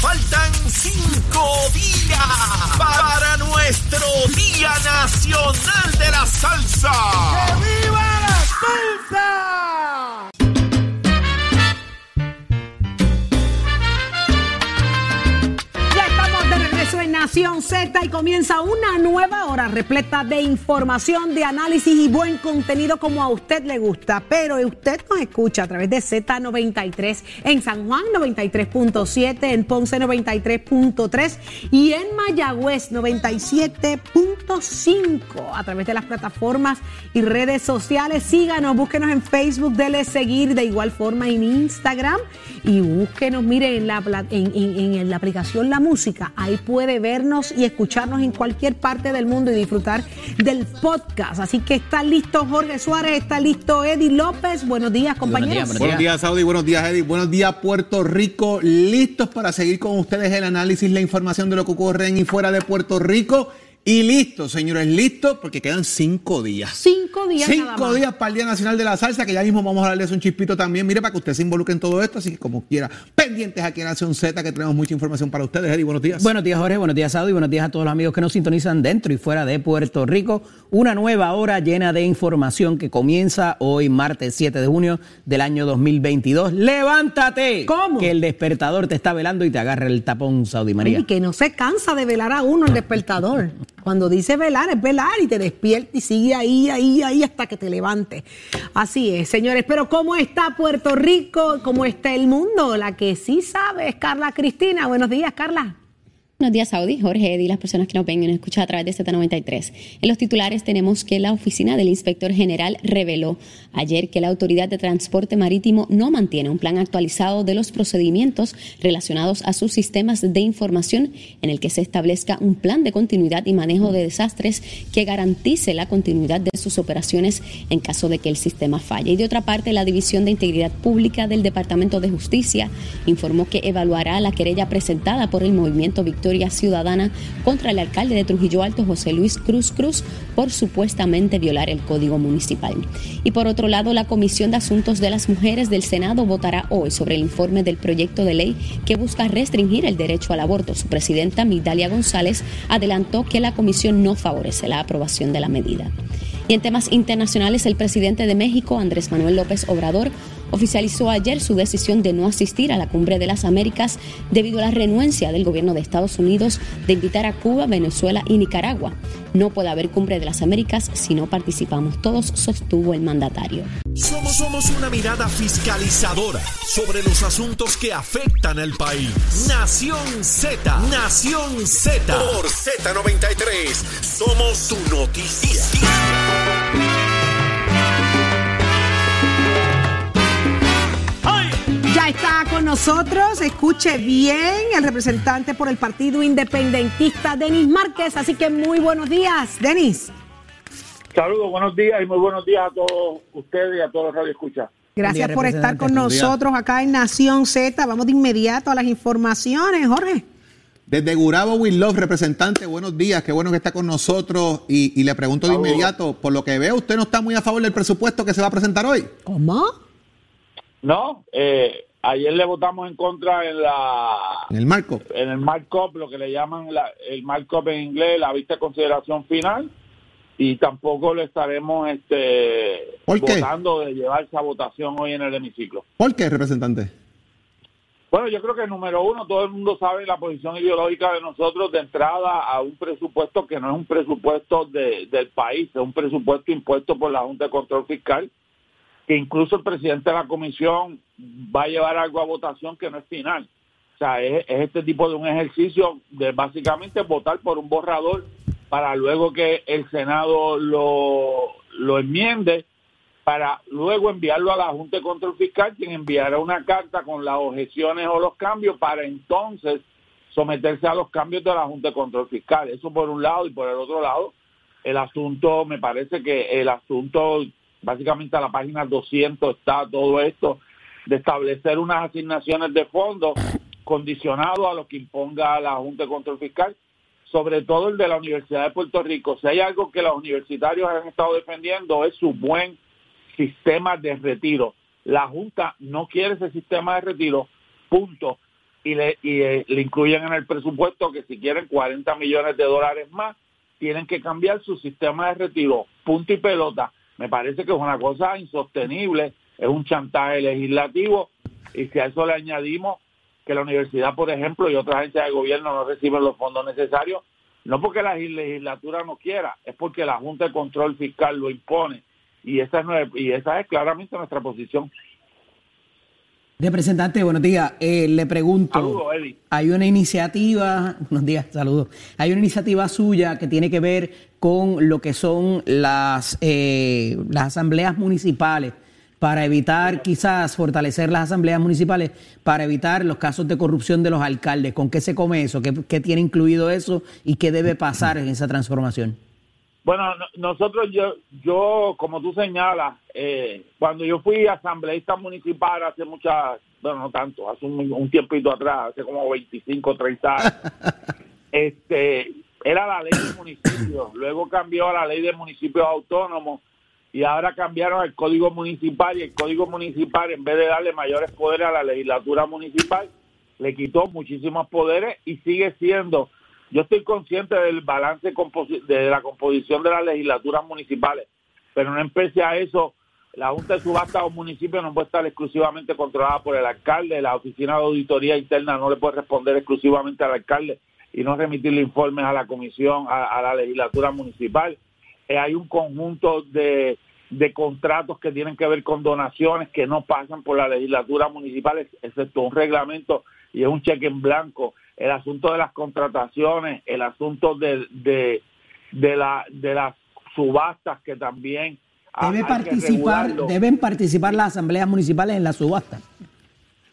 Faltan cinco días para nuestro Día Nacional de la Salsa. ¡Que viva la salsa! Nación Z y comienza una nueva hora repleta de información, de análisis y buen contenido como a usted le gusta. Pero usted nos escucha a través de Z93 en San Juan 93.7, en Ponce 93.3 y en Mayagüez 97.5 a través de las plataformas y redes sociales. Síganos, búsquenos en Facebook, dele seguir de igual forma en Instagram y búsquenos, mire, en la, en, en- en la aplicación La Música. Ahí puede vernos y escucharnos en cualquier parte del mundo y disfrutar del podcast. Así que está listo Jorge Suárez, está listo Eddie López. Buenos días, compañeros. Buenos días, Saudi. Buenos días, Eddie. Buenos días, Puerto Rico. Listos para seguir con ustedes el análisis, la información de lo que ocurre en y fuera de Puerto Rico. Y listos, señores, listos, porque quedan cinco días. Cinco días nada Cinco más. días para el Día Nacional de la Salsa, que ya mismo vamos a darles un chispito también. Mire, para que usted se involucre en todo esto, así que como quiera, pendientes aquí en Nación Z, que tenemos mucha información para ustedes. Eddie, buenos días. Buenos días, Jorge. Buenos días, Saudi. Buenos días a todos los amigos que nos sintonizan dentro y fuera de Puerto Rico. Una nueva hora llena de información que comienza hoy, martes 7 de junio del año 2022. ¡Levántate! ¿Cómo? Que el despertador te está velando y te agarra el tapón, Saudi María. Y que no se cansa de velar a uno el despertador. Cuando dice velar, es velar y te despierta y sigue ahí, ahí, ahí hasta que te levantes. Así es, señores. Pero ¿cómo está Puerto Rico? ¿Cómo está el mundo? La que sí sabe es Carla Cristina. Buenos días, Carla. Buenos días, Saudi, Jorge, Eddie, las personas que nos ven y nos escuchan a través de Z93. En los titulares tenemos que la oficina del inspector general reveló ayer que la Autoridad de Transporte Marítimo no mantiene un plan actualizado de los procedimientos relacionados a sus sistemas de información en el que se establezca un plan de continuidad y manejo de desastres que garantice la continuidad de sus operaciones en caso de que el sistema falle. Y de otra parte, la División de Integridad Pública del Departamento de Justicia informó que evaluará la querella presentada por el movimiento Victoria Ciudadana contra el alcalde de Trujillo Alto, José Luis Cruz Cruz, por supuestamente violar el Código Municipal. Y por otro lado, la Comisión de Asuntos de las Mujeres del Senado votará hoy sobre el informe del proyecto de ley que busca restringir el derecho al aborto. Su presidenta, Migdalia González, adelantó que la comisión no favorece la aprobación de la medida. Y en temas internacionales, el presidente de México, Andrés Manuel López Obrador, oficializó ayer su decisión de no asistir a la Cumbre de las Américas debido a la renuencia del gobierno de Estados Unidos de invitar a Cuba, Venezuela y Nicaragua. No puede haber Cumbre de las Américas si no participamos todos, sostuvo el mandatario. Somos, somos una mirada fiscalizadora sobre los asuntos que afectan al país. Nación Z, Nación Z. Por Z93, somos su noticia. Ya está con nosotros, escuche bien, el representante por el Partido Independentista, Denis Márquez. Así que muy buenos días, Denis. Saludos, buenos días y muy buenos días a todos ustedes y a todos los radioescuchas. Gracias día, por estar con nosotros acá en Nación Z. Vamos de inmediato a las informaciones, Jorge. Desde Gurabo Will Love, representante, buenos días, qué bueno que está con nosotros. Y, y le pregunto de inmediato, por lo que veo, ¿usted no está muy a favor del presupuesto que se va a presentar hoy? ¿Cómo? No, eh, ayer le votamos en contra en la En el marco. en el markup, lo que le llaman la- el markup en inglés, la vista de consideración final, y tampoco le estaremos este votando de llevar esa votación hoy en el hemiciclo. ¿Por qué, representante? Bueno, yo creo que número uno, todo el mundo sabe la posición ideológica de nosotros de entrada a un presupuesto que no es un presupuesto de- del país, es un presupuesto impuesto por la Junta de Control Fiscal, que incluso el presidente de la comisión va a llevar algo a votación que no es final. O sea, es, es este tipo de un ejercicio de básicamente votar por un borrador para luego que el Senado lo, lo enmiende para luego enviarlo a la Junta de Control Fiscal, quien enviará una carta con las objeciones o los cambios para entonces someterse a los cambios de la Junta de Control Fiscal. Eso por un lado y por el otro lado, el asunto, me parece que el asunto, básicamente a la página 200 está todo esto, de establecer unas asignaciones de fondos condicionado a lo que imponga la Junta de Control Fiscal, sobre todo el de la Universidad de Puerto Rico. Si hay algo que los universitarios han estado defendiendo es su buen sistema de retiro. La Junta no quiere ese sistema de retiro, punto. y, le, eh, le incluyen en el presupuesto que si quieren 40 millones de dólares más, tienen que cambiar su sistema de retiro, punto y pelota. Me parece que es una cosa insostenible, es un chantaje legislativo y si a eso le añadimos que la universidad, por ejemplo, y otras agencias de gobierno no reciben los fondos necesarios, no porque la legislatura no quiera, es porque la Junta de Control Fiscal lo impone y esa es, y esa es claramente nuestra posición. Representante, buenos días. Eh, le pregunto, hay una iniciativa, buenos días, saludos. Hay una iniciativa suya que tiene que ver con lo que son las, eh, las asambleas municipales para evitar quizás fortalecer las asambleas municipales, para evitar los casos de corrupción de los alcaldes. ¿Con qué se come eso? ¿Qué, tiene incluido eso? ¿Y qué debe pasar en esa transformación? Bueno, nosotros, yo, yo, como tú señalas, eh, cuando yo fui asambleísta municipal hace muchas, bueno, no tanto, hace un, tiempito atrás, hace como 25, 30 años, este, era la ley del municipio, luego cambió a la ley de municipios autónomos y ahora cambiaron el código municipal y el código municipal en vez de darle mayores poderes a la legislatura municipal le quitó muchísimos poderes y sigue siendo yo estoy consciente del balance de la composición de las legislaturas municipales pero no empecé a eso la Junta de Subasta o municipio no puede estar exclusivamente controlada por el alcalde, la oficina de auditoría interna no le puede responder exclusivamente al alcalde y no remitirle informes a la comisión, a la legislatura municipal. Eh, hay un conjunto de, de contratos que tienen que ver con donaciones que no pasan por la legislatura municipal, excepto un reglamento y es un cheque en blanco. El asunto de las contrataciones, el asunto de, de, de, la, de las subastas que también... Debe participar, deben participar las asambleas municipales en la subasta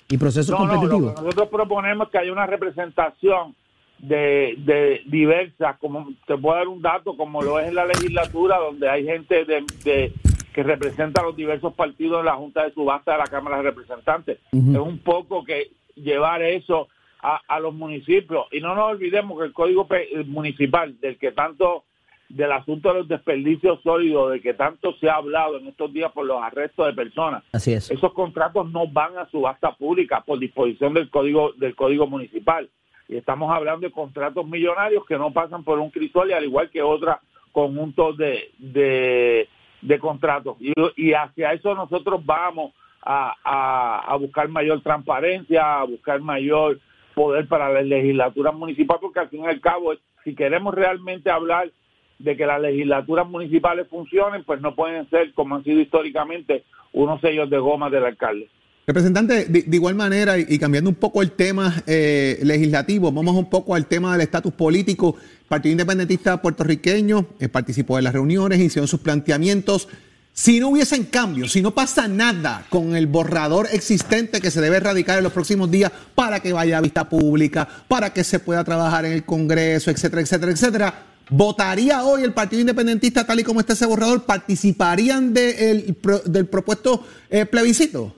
y procesos competitivos. nosotros proponemos que haya una representación de, de diversas, como te puedo dar un dato, como lo es en la legislatura, donde hay gente de, que representa a los diversos partidos en la Junta de Subasta de la Cámara de Representantes. Es un poco que llevar eso a, a, los municipios. Y no nos olvidemos que el Código Municipal, del que tanto, del asunto de los desperdicios sólidos, de que tanto se ha hablado en estos días por los arrestos de personas, Así es. esos contratos no van a subasta pública por disposición del Código, del Código Municipal y estamos hablando de contratos millonarios que no pasan por un crisol y al igual que otros conjuntos de, de, contratos. Y, hacia eso nosotros vamos a, a, buscar mayor transparencia, a buscar mayor poder para la legislatura municipal, porque al fin y al cabo, si queremos realmente hablar de que las legislaturas municipales funcionen, pues no pueden ser, como han sido históricamente, unos sellos de goma del alcalde. Representante, de, igual manera, y, cambiando un poco el tema eh, legislativo, vamos un poco al tema del estatus político. Partido Independentista puertorriqueño eh, participó de las reuniones, hicieron sus planteamientos. Si no hubiesen cambios, si no pasa nada con el borrador existente que se debe erradicar en los próximos días para que vaya a vista pública, para que se pueda trabajar en el Congreso, etcétera, etcétera, etcétera, ¿votaría hoy el Partido Independentista tal y como está ese borrador? ¿Participarían del propuesto eh, plebiscito?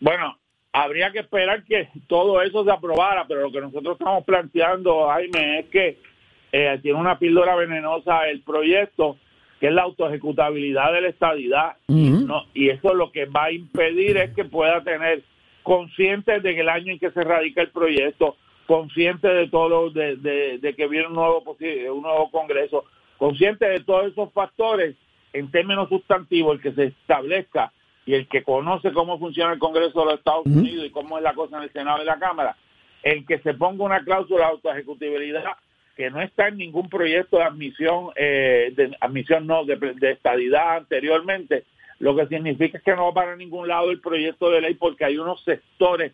Bueno, habría que esperar que todo eso se aprobara, pero lo que nosotros estamos planteando, Jaime, es que eh, tiene una píldora venenosa el proyecto, que es la autoejecutabilidad de la estadidad. ¿no? Y eso lo que va a impedir es que pueda tener consciente de que el año en que se radica el proyecto, consciente de todo, de, de, que viene un nuevo, un nuevo Congreso, consciente de todos esos factores en términos sustantivos, el que se establezca y el que conoce cómo funciona el Congreso de los Estados Unidos y cómo es la cosa en el Senado y la Cámara, el que se ponga una cláusula de autoejecutibilidad que no está en ningún proyecto de admisión, eh, de admisión no, de, de, estadidad anteriormente, lo que significa es que no va para ningún lado el proyecto de ley porque hay unos sectores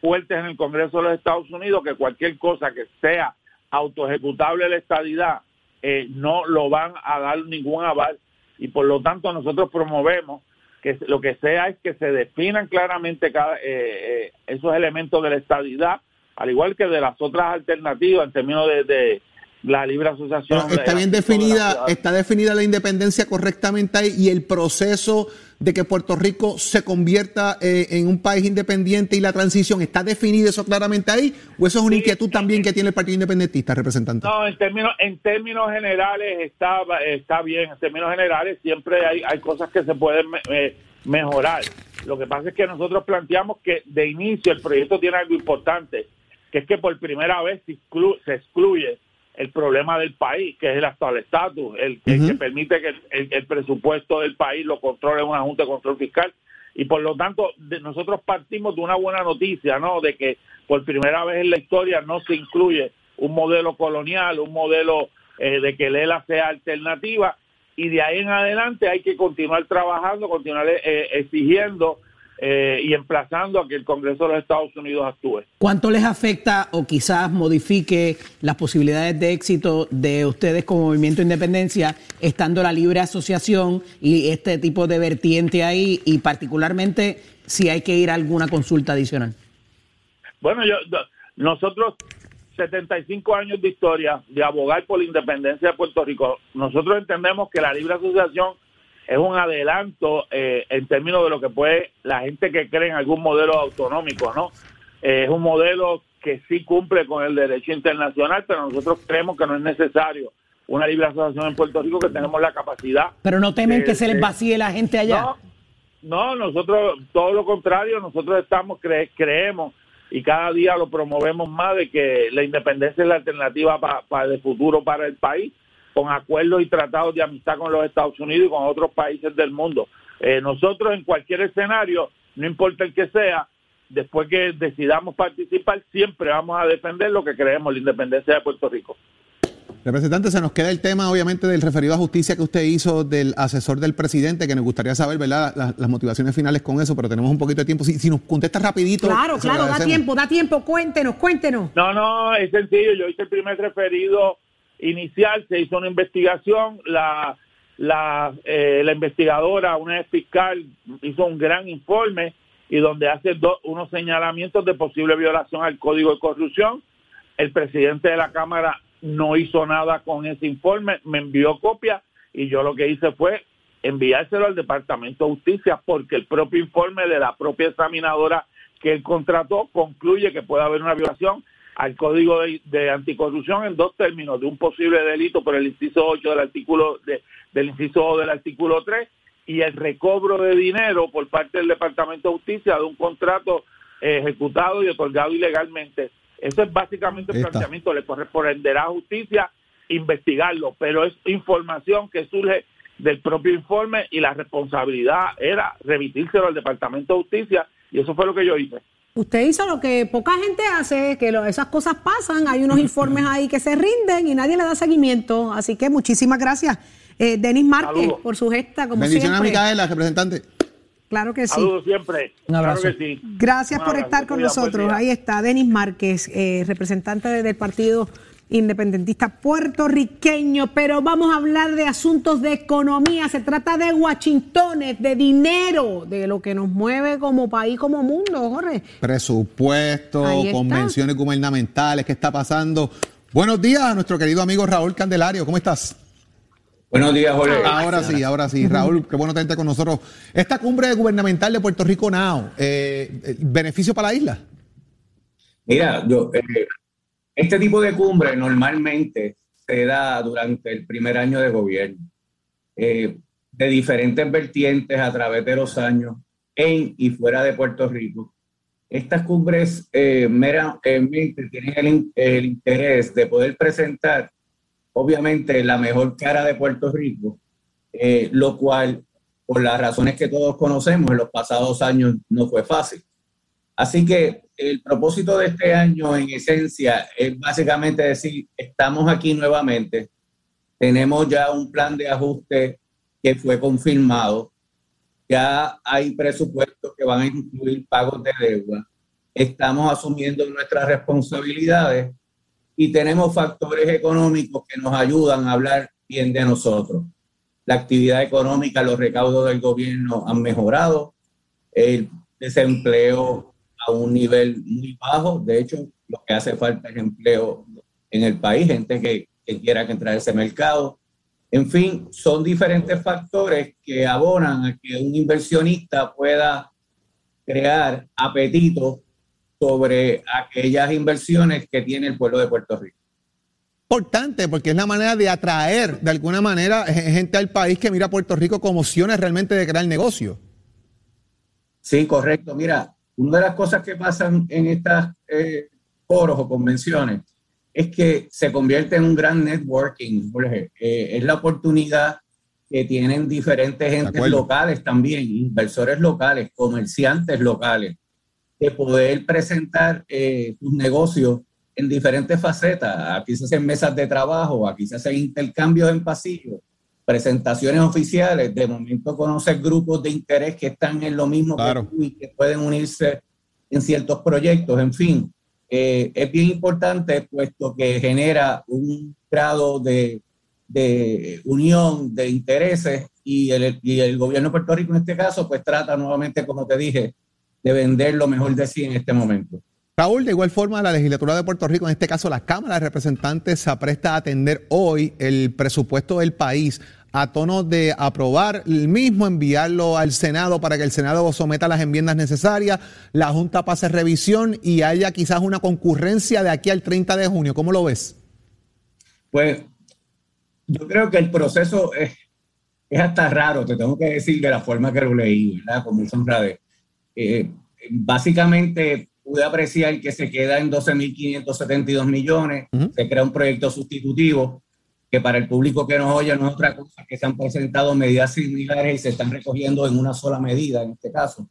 fuertes en el Congreso de los Estados Unidos que cualquier cosa que sea autoejecutable la estadidad eh, no lo van a dar ningún aval. Y por lo tanto nosotros promovemos que lo que sea es que se definan claramente eh, esos elementos de la estadidad, al igual que de las otras alternativas en términos de, la libre asociación. está bien definida, está definida la independencia correctamente ahí y el proceso de que Puerto Rico se convierta eh, en un país independiente y la transición, ¿está definido eso claramente ahí? ¿O eso es una inquietud también que tiene el Partido Independentista, representante? No, en términos, en términos generales está, está bien, en términos generales siempre hay, hay cosas que se pueden eh, mejorar. Lo que pasa es que nosotros planteamos que de inicio el proyecto tiene algo importante, que es que por primera vez se, se excluye el problema del país, que es el actual estatus, el, que permite que el, presupuesto del país lo controle una Junta de Control Fiscal. Y por lo tanto, nosotros partimos de una buena noticia, ¿no? De que por primera vez en la historia no se incluye un modelo colonial, un modelo eh, de que Lela sea alternativa. Y de ahí en adelante hay que continuar trabajando, continuar eh, exigiendo eh, y emplazando a que el Congreso de los Estados Unidos actúe. ¿Cuánto les afecta o quizás modifique las posibilidades de éxito de ustedes como Movimiento Independencia, estando la libre asociación y este tipo de vertiente ahí, y particularmente si hay que ir a alguna consulta adicional? Bueno, yo, nosotros 75 años de historia de abogar por la independencia de Puerto Rico, nosotros entendemos que la libre asociación es un adelanto eh, en términos de lo que puede la gente que cree en algún modelo autonómico, ¿no? Eh, es un modelo que sí cumple con el derecho internacional, pero nosotros creemos que no es necesario una libre asociación en Puerto Rico, que tenemos la capacidad. Pero no temen que se les vacíe la gente allá. No, nosotros, todo lo contrario, nosotros estamos, creemos y cada día lo promovemos más de que la independencia es la alternativa para el futuro para el país con acuerdos y tratados de amistad con los Estados Unidos y con otros países del mundo. Eh, nosotros en cualquier escenario, no importa el que sea, después que decidamos participar, siempre vamos a defender lo que creemos, la independencia de Puerto Rico. Representante, se nos queda el tema, obviamente, del referido a justicia que usted hizo del asesor del presidente, que nos gustaría saber, ¿verdad?, las, motivaciones finales con eso, pero tenemos un poquito de tiempo. Si, si nos contesta rapidito. Claro, claro, da tiempo, da tiempo, cuéntenos, cuéntenos. No, no, es sencillo, yo hice el primer referido inicial, se hizo una investigación, la, la, eh, la investigadora, una fiscal, hizo un gran informe y donde hace unos señalamientos de posible violación al Código de Corrupción. El presidente de la Cámara no hizo nada con ese informe, me envió copia y yo lo que hice fue enviárselo al Departamento de Justicia porque el propio informe de la propia examinadora que él contrató concluye que puede haber una violación al Código de, Anticorrupción en dos términos, de un posible delito por el inciso 8 del artículo de, del inciso del artículo 3 y el recobro de dinero por parte del Departamento de Justicia de un contrato ejecutado y otorgado ilegalmente. Eso es básicamente el planteamiento, le corresponderá a justicia investigarlo, pero es información que surge del propio informe y la responsabilidad era remitírselo al Departamento de Justicia y eso fue lo que yo hice. Usted hizo lo que poca gente hace, que esas cosas pasan, hay unos informes ahí que se rinden y nadie le da seguimiento. Así que muchísimas gracias, eh, Denis Márquez, por su gesta, como Bendiciones a Micaela, representante. Claro que sí. Saludos siempre. Un abrazo. Gracias por estar con nosotros. Ahí está Denis Márquez, eh, representante del partido independentista puertorriqueño, pero vamos a hablar de asuntos de economía. Se trata de Washingtones, de dinero, de lo que nos mueve como país, como mundo, Jorge. Presupuesto, convenciones gubernamentales, ¿qué está pasando? Buenos días a nuestro querido amigo Raúl Candelario, ¿cómo estás? Buenos días, Jorge. Ahora sí, ahora sí. Raúl, qué bueno tenerte con nosotros. Esta cumbre gubernamental de Puerto Rico Now, eh, eh, ¿beneficio para la isla? Mira, yo, eh, este tipo de cumbre normalmente se da durante el primer año de gobierno, eh, de diferentes vertientes a través de los años, en y fuera de Puerto Rico. Estas cumbres eh, meramente tienen el, el, interés de poder presentar, obviamente, la mejor cara de Puerto Rico, eh, lo cual, por las razones que todos conocemos, en los pasados años no fue fácil. Así que el propósito de este año, en esencia, es básicamente decir, estamos aquí nuevamente, tenemos ya un plan de ajuste que fue confirmado, ya hay presupuestos que van a incluir pagos de deuda, estamos asumiendo nuestras responsabilidades y tenemos factores económicos que nos ayudan a hablar bien de nosotros. La actividad económica, los recaudos del gobierno han mejorado, el desempleo a un nivel muy bajo. De hecho, lo que hace falta es empleo en el país, gente que, quiera que entrar a ese mercado. En fin, son diferentes factores que abonan a que un inversionista pueda crear apetito sobre aquellas inversiones que tiene el pueblo de Puerto Rico. Importante, porque es la manera de atraer de alguna manera gente al país que mira a Puerto Rico como opciones realmente de crear negocio. Sí, correcto. Mira, una de las cosas que pasan en estas eh, foros o convenciones, es que se convierte en un gran networking, Jorge. Eh, es la oportunidad que tienen diferentes entes locales también, inversores locales, comerciantes locales, de poder presentar eh, sus negocios en diferentes facetas. Aquí se hacen mesas de trabajo, aquí se hacen intercambios en pasillo, presentaciones oficiales. De momento conocer grupos de interés que están en lo mismo que tú y que pueden unirse en ciertos proyectos. En fin, eh, es bien importante puesto que genera un grado de, de unión de intereses y el, y el gobierno de Puerto Rico en este caso pues trata nuevamente, como te dije, de vender lo mejor de sí en este momento. Raúl, de igual forma, la legislatura de Puerto Rico, en este caso la Cámara de Representantes, se apresta a atender hoy el presupuesto del país a tono de aprobar el mismo, enviarlo al Senado para que el Senado someta las enmiendas necesarias, la Junta pase revisión y haya quizás una concurrencia de aquí al 30 de junio. ¿Cómo lo ves? Pues yo creo que el proceso es, es hasta raro, te tengo que decir de la forma que lo leí, ¿verdad? Como son eh, básicamente pude apreciar que se queda en 12.572 millones, se crea un proyecto sustitutivo que para el público que nos oye no es otra cosa que se han presentado medidas similares y se están recogiendo en una sola medida en este caso.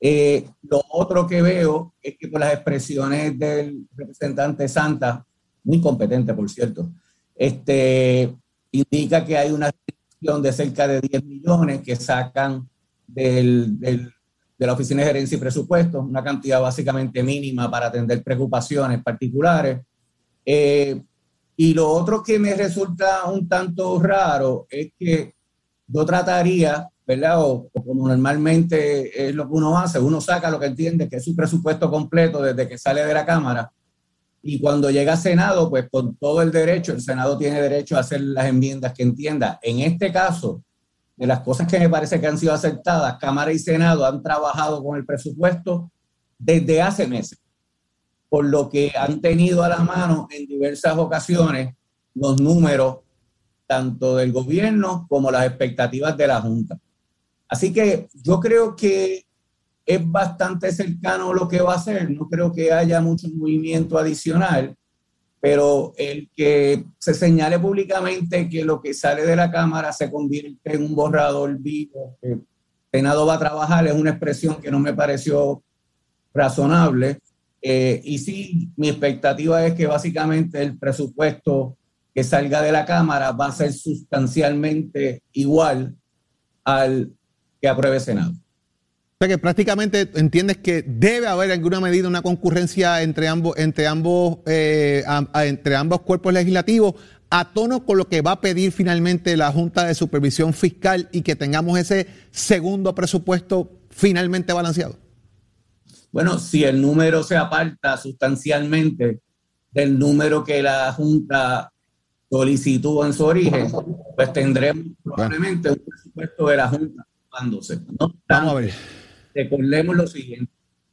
Eh, lo otro que veo es que por las expresiones del representante Santa, muy competente por cierto, este, indica que hay una restricción de cerca de 10 millones que sacan del, del de la Oficina de Gerencia y Presupuestos, una cantidad básicamente mínima para atender preocupaciones particulares. Eh, y lo otro que me resulta un tanto raro es que yo trataría, ¿verdad? O, como normalmente es lo que uno hace, uno saca lo que entiende que es su presupuesto completo desde que sale de la Cámara y cuando llega a Senado, pues con todo el derecho, el Senado tiene derecho a hacer las enmiendas que entienda. En este caso, de las cosas que me parece que han sido aceptadas, Cámara y Senado han trabajado con el presupuesto desde hace meses, por lo que han tenido a la mano en diversas ocasiones los números tanto del gobierno como las expectativas de la Junta. Así que yo creo que es bastante cercano lo que va a hacer, no creo que haya mucho movimiento adicional pero el que se señale públicamente que lo que sale de la Cámara se convierte en un borrador vivo, que Senado va a trabajar, es una expresión que no me pareció razonable. Eh, y sí, mi expectativa es que básicamente el presupuesto que salga de la Cámara va a ser sustancialmente igual al que apruebe Senado. O sea que prácticamente entiendes que debe haber en alguna medida una concurrencia entre ambos, entre ambos, eh, entre ambos cuerpos legislativos a tono con lo que va a pedir finalmente la Junta de Supervisión Fiscal y que tengamos ese segundo presupuesto finalmente balanceado. Bueno, si el número se aparta sustancialmente del número que la Junta solicitó en su origen, pues tendremos probablemente un presupuesto de la Junta. Vamos a ver recordemos lo siguiente,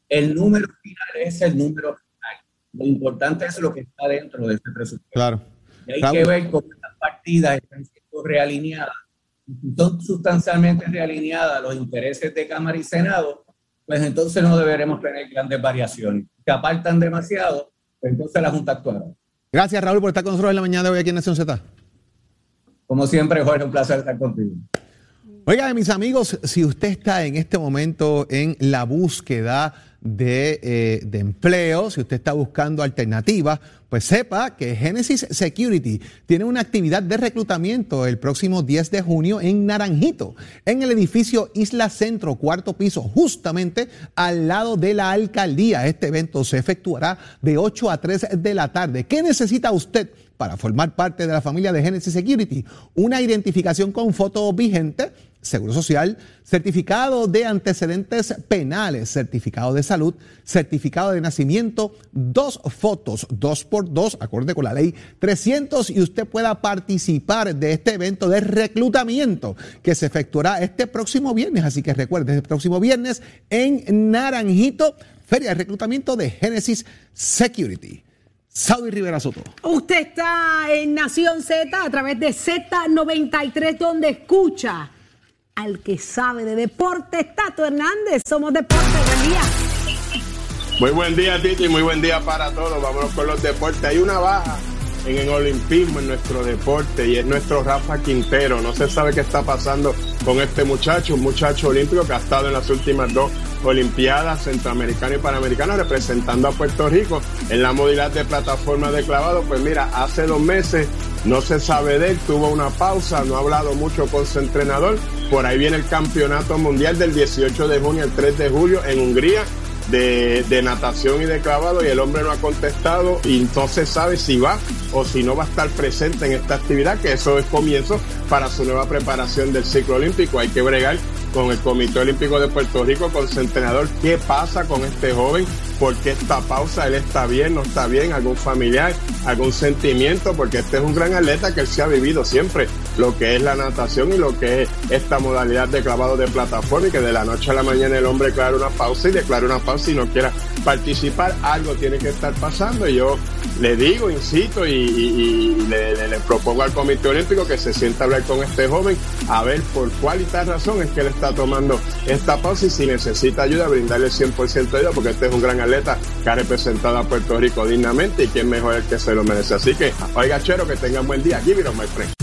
el número final es el número final. Lo importante es lo que está dentro de este presupuesto. Claro. Y hay que ver cómo estas partidas están siendo realineadas. Son sustancialmente realineadas los intereses de Cámara y Senado, pues entonces no deberemos tener grandes variaciones. Si apartan demasiado, pues entonces la Junta actuará. Gracias, Raúl, por estar con nosotros en la mañana de hoy aquí en Nación Z. Como siempre, Jorge, un placer estar contigo. Oiga, mis amigos, si usted está en este momento en la búsqueda de, eh, de, empleo, si usted está buscando alternativas, pues sepa que Genesis Security tiene una actividad de reclutamiento el próximo 10 de junio en Naranjito, en el edificio Isla Centro, cuarto piso, justamente al lado de la alcaldía. Este evento se efectuará de 8 a 3 de la tarde. ¿Qué necesita usted? para formar parte de la familia de Genesis Security, una identificación con foto vigente, Seguro Social, certificado de antecedentes penales, certificado de salud, certificado de nacimiento, dos fotos, dos por dos, acorde con la ley 300, y usted pueda participar de este evento de reclutamiento que se efectuará este próximo viernes. Así que recuerde, este próximo viernes en Naranjito, Feria de Reclutamiento de Genesis Security. Saudi Rivera Soto. Usted está en Nación Z a través de Z93, donde escucha al que sabe de deporte, Tato Hernández. Somos Deporte, buen día. Muy buen día, Titi, muy buen día para todos. Vámonos con los deportes. Hay una baja en el olimpismo, en nuestro deporte, y es nuestro Rafa Quintero. No se sabe qué está pasando con este muchacho, un muchacho olímpico que ha estado en las últimas dos Olimpiadas Centroamericana y Panamericana representando a Puerto Rico en la modalidad de plataforma de clavado. Pues mira, hace dos meses no se sabe de él, tuvo una pausa, no ha hablado mucho con su entrenador. Por ahí viene el campeonato mundial del 18 de junio al 3 de julio en Hungría de, de, natación y de clavado y el hombre no ha contestado y entonces sabe si va o si no va a estar presente en esta actividad, que eso es comienzo para su nueva preparación del ciclo olímpico. Hay que bregar con el Comité Olímpico de Puerto Rico, con su entrenador, qué pasa con este joven, por qué esta pausa, él está bien, no está bien, algún familiar, algún sentimiento, porque este es un gran atleta que él se ha vivido siempre, lo que es la natación y lo que es esta modalidad de clavado de plataforma y que de la noche a la mañana el hombre declara una pausa y declara una pausa y no quiera participar, algo tiene que estar pasando y yo le digo, incito y, le, propongo al Comité Olímpico que se sienta a hablar con este joven a ver por cuál y tal razón es que él está tomando esta pausa y si necesita ayuda, brindarle 100% de ayuda porque este es un gran atleta que ha representado a Puerto Rico dignamente y quien mejor el que se lo merece. Así que, oiga, chero, que tengan buen día. Give it my friend.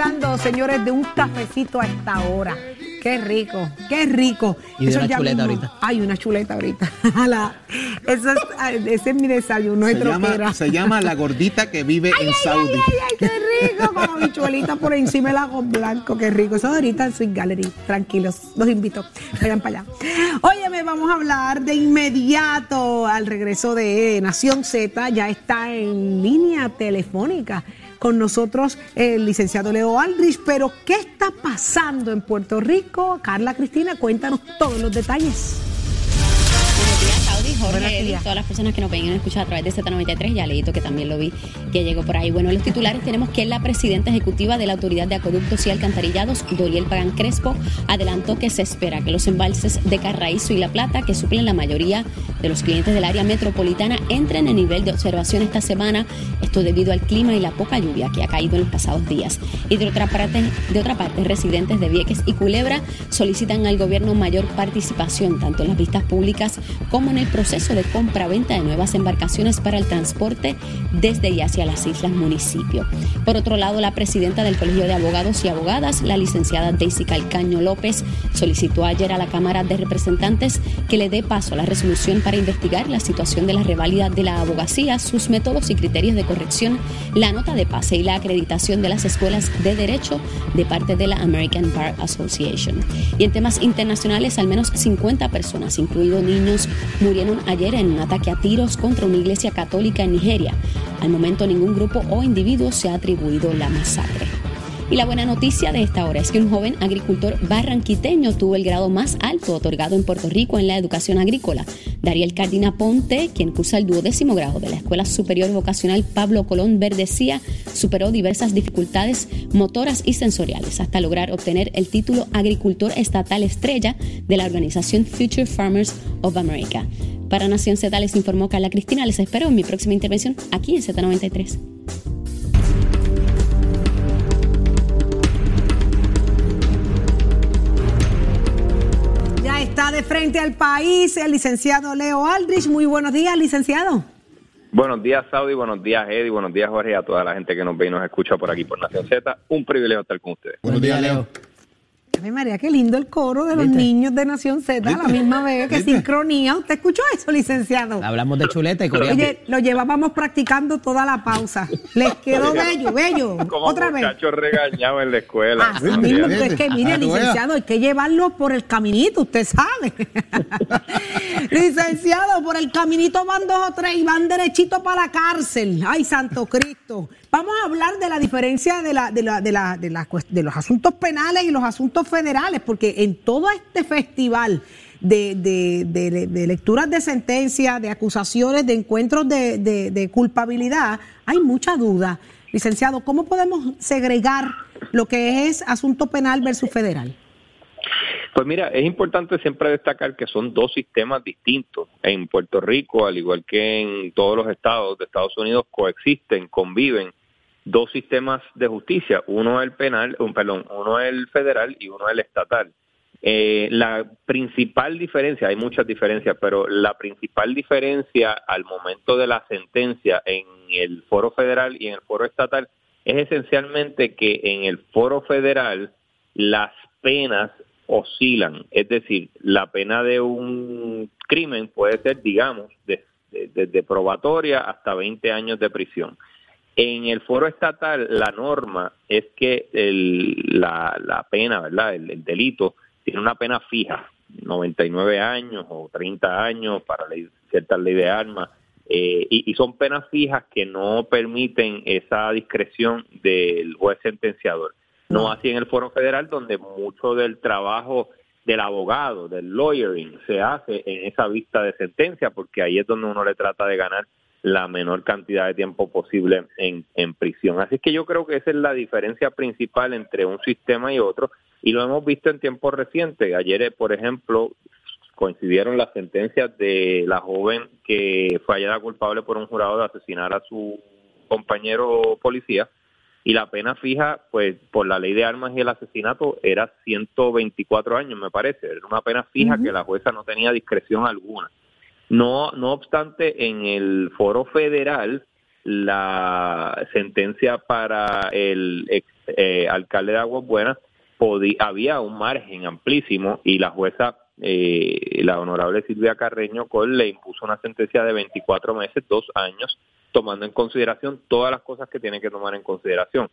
Hablando, señores, de un cafecito a esta hora. Qué rico, qué rico. Y de una chuleta ahorita. Hay una chuleta ahorita. La, eso es, ese es mi desayuno. Se llama, se llama la gordita que vive ay, en ay, Saudi. Ay, ay, ay, qué rico. Como bichuelita por encima del lago blanco. Qué rico. Eso ahorita en Sweet Gallery. Tranquilos. Los invito. Vayan para allá. Óyeme, vamos a hablar de inmediato al regreso de Nación Z. Ya está en línea telefónica con nosotros el licenciado Leo Aldrich. Pero, ¿qué está pasando en Puerto Rico? Carla Cristina, cuéntanos todos los detalles. Jorge, Edith, todas las personas que nos ven y nos escuchan a través de Z93, ya leíto que también lo vi, que llegó por ahí. Bueno, los titulares tenemos que la presidenta ejecutiva de la Autoridad de Acueductos y Alcantarillados, Doriel Pagan Crespo, adelantó que se espera que los embalses de Carraízo y La Plata, que suplen la mayoría de los clientes del área metropolitana, entren en nivel de observación esta semana, esto debido al clima y la poca lluvia que ha caído en los pasados días. Y de otra parte, de otra parte residentes de Vieques y Culebra solicitan al gobierno mayor participación, tanto en las vistas públicas como en el proceso de compra-venta de nuevas embarcaciones para el transporte desde y hacia las islas municipio. Por otro lado, la presidenta del Colegio de Abogados y Abogadas, la licenciada Daisy Calcaño López, solicitó ayer a la Cámara de Representantes que le dé paso a la resolución para investigar la situación de la reválida de la abogacía, sus métodos y criterios de corrección, la nota de pase y la acreditación de las escuelas de derecho de parte de la American Bar Association. Y en temas internacionales, al menos 50 personas, incluidos niños, murieron ayer en un ataque a tiros contra una iglesia católica en Nigeria. Al momento ningún grupo o individuo se ha atribuido la masacre. Y la buena noticia de esta hora es que un joven agricultor barranquiteño tuvo el grado más alto otorgado en Puerto Rico en la educación agrícola. Dariel Cardina Ponte, quien cursa el duodécimo grado de la Escuela Superior Vocacional Pablo Colón Verdecía, superó diversas dificultades motoras y sensoriales hasta lograr obtener el título Agricultor Estatal Estrella de la organización Future Farmers of America. Para Nación Z les informó Carla Cristina. Les espero en mi próxima intervención aquí en Z93. Está de frente al país el licenciado Leo Aldrich. Muy buenos días, licenciado. Buenos días, Saudi. Buenos días, Eddie. Buenos días, Jorge. A toda la gente que nos ve y nos escucha por aquí por Nación Z. Un privilegio estar con ustedes. Buenos días, Leo. Ay, María, qué lindo el coro de los ¿Viste? niños de Nación Z a la misma vez, que ¿Viste? sincronía. ¿Usted escuchó eso, licenciado? Hablamos de chuleta y coreano. Oye, lo llevábamos practicando toda la pausa. Les quedó bello, bello. Como Otra vez. muchachos regañados en la escuela. Así Viste, mismo, viste. es que mire, Ah, licenciado, hay que llevarlo por el caminito, usted sabe. licenciado, por el caminito van dos o tres y van derechito para la cárcel. Ay, santo Cristo. Vamos a hablar de la diferencia de, la, de, la, de, la, de, la de los asuntos penales y los asuntos federales, porque en todo este festival de, lecturas de sentencia, de acusaciones, de encuentros de culpabilidad, hay mucha duda. Licenciado, ¿cómo podemos segregar lo que es asunto penal versus federal? Pues mira, es importante siempre destacar que son dos sistemas distintos. En Puerto Rico, al igual que en todos los estados de Estados Unidos, coexisten, conviven dos sistemas de justicia. Uno el penal, un, perdón, uno el federal y uno el estatal. Eh, la principal diferencia, hay muchas diferencias, pero la principal diferencia al momento de la sentencia en el foro federal y en el foro estatal es esencialmente que en el foro federal las penas oscilan, es decir, la pena de un crimen puede ser, digamos, desde probatoria hasta 20 años de prisión. En el foro estatal, la norma es que la, pena, ¿verdad? El, delito tiene una pena fija, 99 años o 30 años para ley, cierta ley de armas, eh, y, y, son penas fijas que no permiten esa discreción del juez sentenciador. No así en el Foro Federal, donde mucho del trabajo del abogado, del lawyering, se hace en esa vista de sentencia, porque ahí es donde uno le trata de ganar la menor cantidad de tiempo posible en, en prisión. Así que yo creo que esa es la diferencia principal entre un sistema y otro, y lo hemos visto en tiempos recientes. Ayer, por ejemplo, coincidieron las sentencias de la joven que fue hallada culpable por un jurado de asesinar a su compañero policía y la pena fija, pues por la ley de armas y el asesinato era 124 años, me parece. Era una pena fija que la jueza no tenía discreción alguna. No, no obstante, en el foro federal, la sentencia para el ex, eh, alcalde de Aguas Buenas había un margen amplísimo y la jueza, eh, la honorable Silvia Carreño Col, le impuso una sentencia de 24 meses, dos años, tomando en consideración todas las cosas que tiene que tomar en consideración.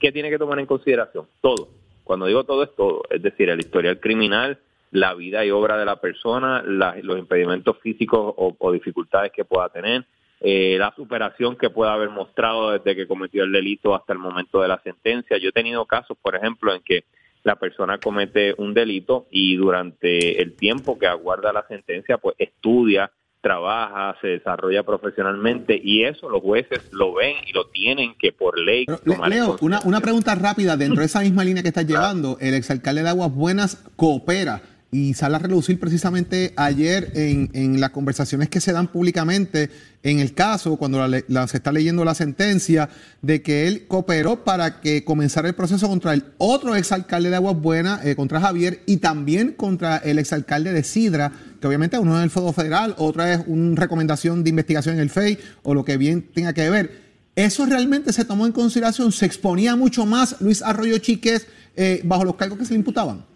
¿Qué tiene que tomar en consideración? Todo. Cuando digo todo es todo, es decir, el historial criminal, la vida y obra de la persona, los impedimentos físicos o, dificultades que pueda tener, eh, la superación que pueda haber mostrado desde que cometió el delito hasta el momento de la sentencia. Yo he tenido casos, por ejemplo, en que la persona comete un delito y durante el tiempo que aguarda la sentencia, pues estudia trabaja, se desarrolla profesionalmente y eso los jueces lo ven y lo tienen que por ley. Leo, una, una pregunta rápida dentro de esa misma línea que estás llevando. El exalcalde de Aguas Buenas coopera y sale a relucir precisamente ayer en, las conversaciones que se dan públicamente en el caso, cuando la, se está leyendo la sentencia, de que él cooperó para que comenzara el proceso contra el otro exalcalde de Aguas Buenas, eh, contra Javier, y también contra el exalcalde de Sidra, que obviamente uno es el Fuego Federal, otra es una recomendación de investigación en el FEI, o lo que bien tenga que ver. ¿Eso realmente se tomó en consideración? ¿Se exponía mucho más Luis Arroyo Chiques eh, bajo los cargos que se le imputaban?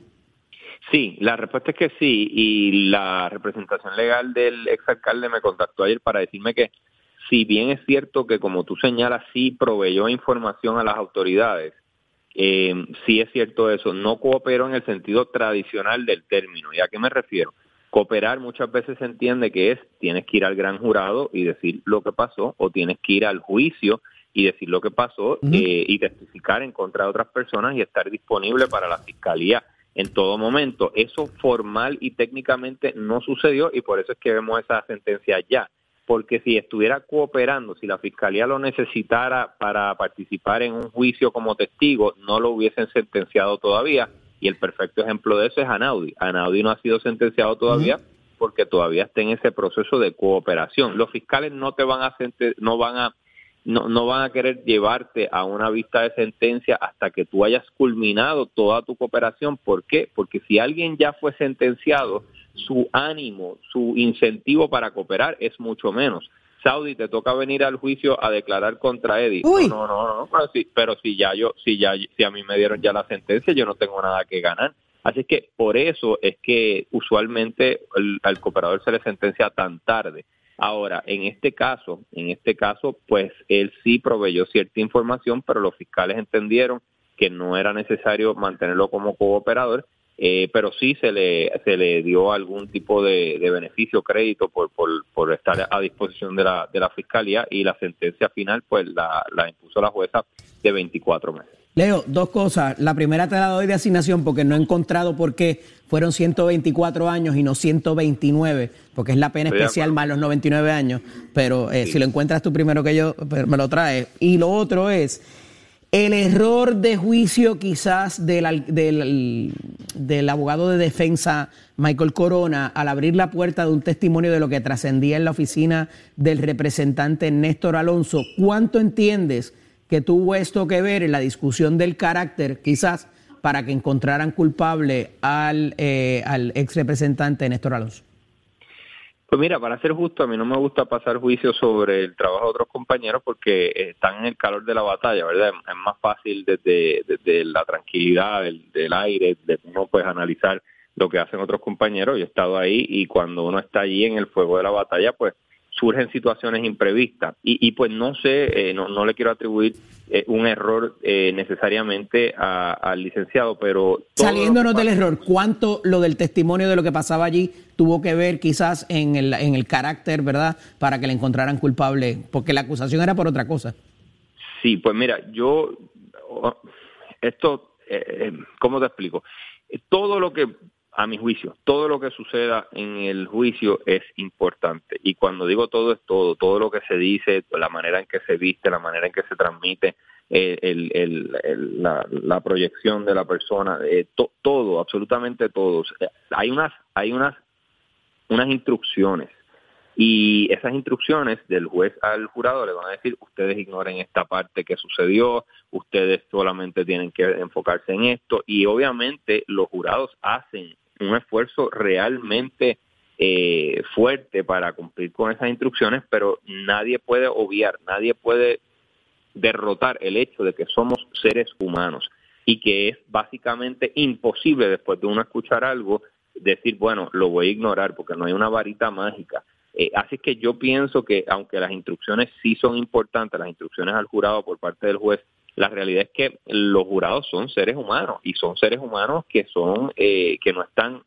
Sí, la respuesta es que sí, y la representación legal del exalcalde me contactó ayer para decirme que si bien es cierto que como tú señalas, sí proveyó información a las autoridades, eh, sí es cierto eso, no cooperó en el sentido tradicional del término. ¿Y a qué me refiero? Cooperar muchas veces se entiende que es tienes que ir al gran jurado y decir lo que pasó o tienes que ir al juicio y decir lo que pasó eh, y testificar en contra de otras personas y estar disponible para la fiscalía en todo momento. Eso formal y técnicamente no sucedió y por eso es que vemos esa sentencia ya. Porque si estuviera cooperando, si la fiscalía lo necesitara para participar en un juicio como testigo, no lo hubiesen sentenciado todavía. Y el perfecto ejemplo de eso es Anaudi. Anaudi no ha sido sentenciado todavía porque todavía está en ese proceso de cooperación. Los fiscales no te van a no van a no, no van a querer llevarte a una vista de sentencia hasta que tú hayas culminado toda tu cooperación. ¿Por qué? Porque si alguien ya fue sentenciado, su ánimo, su incentivo para cooperar es mucho menos. Saudi, te toca venir al juicio a declarar contra Eddie. No, no, no, no, pero si, pero si ya yo, si ya, si a mí me dieron ya la sentencia, yo no tengo nada que ganar. Así que por eso es que usualmente al cooperador se le sentencia tan tarde. Ahora, en este caso, en este caso, pues él sí proveyó cierta información, pero los fiscales entendieron que no era necesario mantenerlo como cooperador, eh, pero sí se le, se le dio algún tipo de, beneficio, crédito por, por, por, estar a disposición de la, de la fiscalía y la sentencia final pues la, la impuso la jueza de 24 meses. Leo, dos cosas. La primera te la doy de asignación porque no he encontrado por qué fueron 124 años y no 129, porque es la pena especial más los 99 años. Pero eh, si lo encuentras tú primero que yo, pues, me lo traes. Y lo otro es el error de juicio quizás del, del, del, abogado de defensa Michael Corona al abrir la puerta de un testimonio de lo que trascendía en la oficina del representante Néstor Alonso. ¿Cuánto entiendes que tuvo esto que ver en la discusión del carácter quizás para que encontraran culpable al, eh, al ex representante Néstor Alonso? Pues mira, para ser justo, a mí no me gusta pasar juicio sobre el trabajo de otros compañeros porque están en el calor de la batalla, ¿verdad? Es más fácil desde, desde la tranquilidad del, del, aire, de uno pues analizar lo que hacen otros compañeros. Yo he estado ahí y cuando uno está allí en el fuego de la batalla, pues surgen situaciones imprevistas. Y, y pues no sé, eh, no, no le quiero atribuir eh, un error eh, necesariamente al licenciado, pero... Saliéndonos del error, ¿cuánto lo del testimonio de lo que pasaba allí tuvo que ver quizás en el, en el carácter, verdad, para que le encontraran culpable? Porque la acusación era por otra cosa. Sí, pues mira, yo... Esto, ¿cómo te explico? Todo lo que a mi juicio, todo lo que suceda en el juicio es importante. Y cuando digo todo es todo, todo lo que se dice, la manera en que se viste, la manera en que se transmite, el, la, proyección de la persona, eh, todo, absolutamente todo. Hay unas, hay unas, unas instrucciones y esas instrucciones del juez al jurado le van a decir, ustedes ignoren esta parte que sucedió, ustedes solamente tienen que enfocarse en esto y obviamente los jurados hacen un esfuerzo realmente eh, fuerte para cumplir con esas instrucciones, pero nadie puede obviar, nadie puede derrotar el hecho de que somos seres humanos y que es básicamente imposible después de uno escuchar algo decir, bueno, lo voy a ignorar porque no hay una varita mágica. Eh, así que yo pienso que aunque las instrucciones sí son importantes, las instrucciones al jurado por parte del juez, la realidad es que los jurados son seres humanos y son seres humanos que son eh, que no están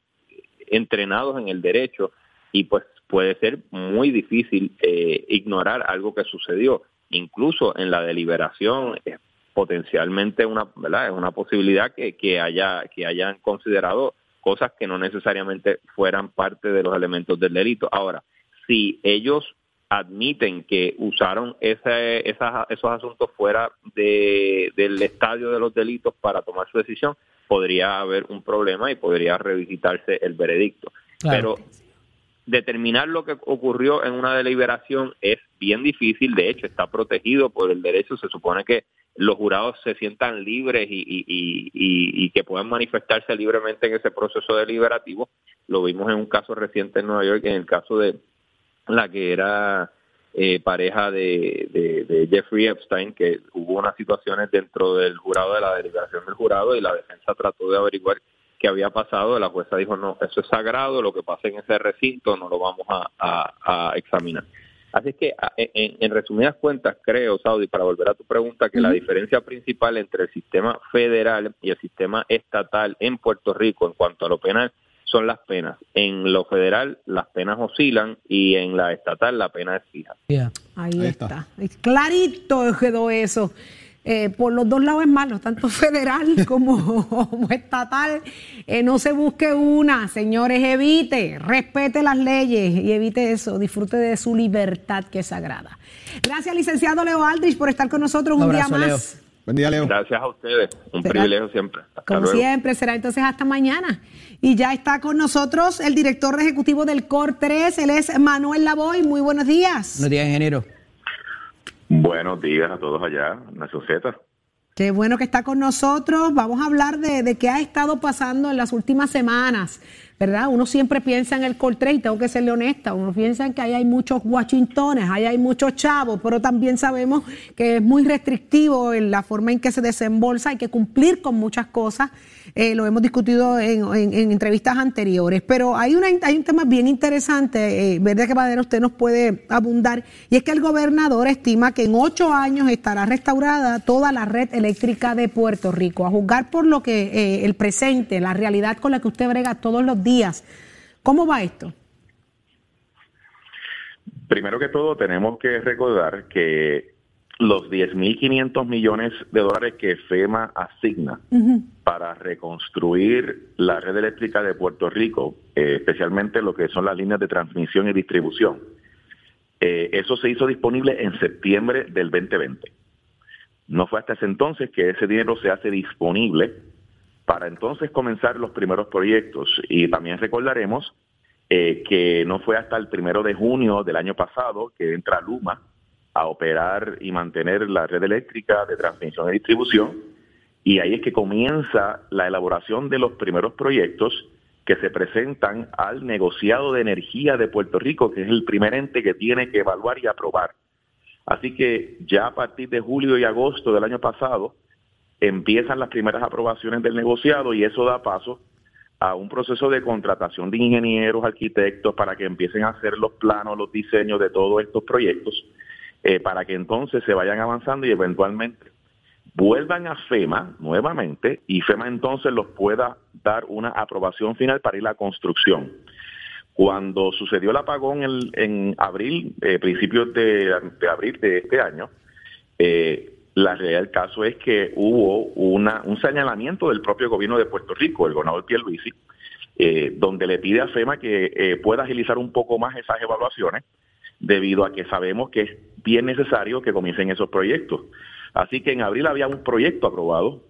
entrenados en el derecho y pues puede ser muy difícil eh, ignorar algo que sucedió. Incluso en la deliberación es potencialmente una verdad es una posibilidad que, que haya que hayan considerado cosas que no necesariamente fueran parte de los elementos del delito. Ahora si ellos admiten que usaron ese, esos asuntos fuera de, del estadio de los delitos para tomar su decisión, podría haber un problema y podría revisitarse el veredicto. Pero determinar lo que ocurrió en una deliberación es bien difícil, de hecho está protegido por el derecho, se supone que los jurados se sientan libres y, y, y, y, que puedan manifestarse libremente en ese proceso deliberativo. Lo vimos en un caso reciente en Nueva York, en el caso de la que era eh, pareja de, Jeffrey Epstein, que hubo unas situaciones dentro del jurado, de la deliberación del jurado, y la defensa trató de averiguar qué había pasado. La jueza dijo, no, eso es sagrado, lo que pasa en ese recinto no lo vamos a, examinar. Así que, en, en, resumidas cuentas, creo, Saudi, para volver a tu pregunta, que la diferencia principal entre el sistema federal y el sistema estatal en Puerto Rico en cuanto a lo penal son las penas. En lo federal las penas oscilan y en la estatal la pena es fija. Ahí, está. Clarito quedó eso. Eh, por los dos lados es malo, tanto federal como, estatal. Eh, no se busque una, señores, evite, respete las leyes y evite eso, disfrute de su libertad que es sagrada. Gracias, licenciado Leo Aldrich, por estar con nosotros un, día más. Buen día, Leo. Gracias a ustedes. Un privilegio siempre. Como siempre, será entonces hasta mañana. Y ya está con nosotros el director ejecutivo del COR 3, él es Manuel Lavoy. Muy buenos días. Buenos días, ingeniero. Buenos días a todos allá, Nación Z. Qué bueno que está con nosotros. Vamos a hablar de, de qué ha estado pasando en las últimas semanas ¿verdad? Uno siempre piensa en el Col 3 y tengo que serle honesta, uno piensa en que ahí hay muchos Washingtones, ahí hay muchos chavos, pero también sabemos que es muy restrictivo en la forma en que se desembolsa, hay que cumplir con muchas cosas, eh, lo hemos discutido en, entrevistas anteriores, pero hay, una, hay un tema bien interesante, eh, Verde que usted nos puede abundar, y es que el gobernador estima que en ocho años estará restaurada toda la red eléctrica de Puerto Rico, a juzgar por lo que eh, el presente, la realidad con la que usted brega todos los días, ¿Cómo va esto? Primero que todo, tenemos que recordar que los 10.500 millones de dólares que FEMA asigna para reconstruir la red eléctrica de Puerto Rico, eh, especialmente lo que son las líneas de transmisión y distribución, eh, eso se hizo disponible en septiembre del 2020. No fue hasta ese entonces que ese dinero se hace disponible para entonces comenzar los primeros proyectos. Y también recordaremos eh, que no fue hasta el primero de junio del año pasado que entra Luma a operar y mantener la red eléctrica de transmisión y distribución. Y ahí es que comienza la elaboración de los primeros proyectos que se presentan al negociado de energía de Puerto Rico, que es el primer ente que tiene que evaluar y aprobar. Así que ya a partir de julio y agosto del año pasado empiezan las primeras aprobaciones del negociado y eso da paso a un proceso de contratación de ingenieros, arquitectos, para que empiecen a hacer los planos, los diseños de todos estos proyectos eh, para que entonces se vayan avanzando y eventualmente vuelvan a FEMA nuevamente y FEMA entonces los pueda dar una aprobación final para ir a construcción. Cuando sucedió el apagón en, abril, eh, principios de, abril de este año, eh, la realidad del caso es que hubo un señalamiento del propio gobierno de Puerto Rico, el gobernador Pierluisi, eh, donde le pide a FEMA que pueda agilizar un poco más esas evaluaciones, debido a que sabemos que es bien necesario que comiencen esos proyectos. Así que en abril había un proyecto aprobado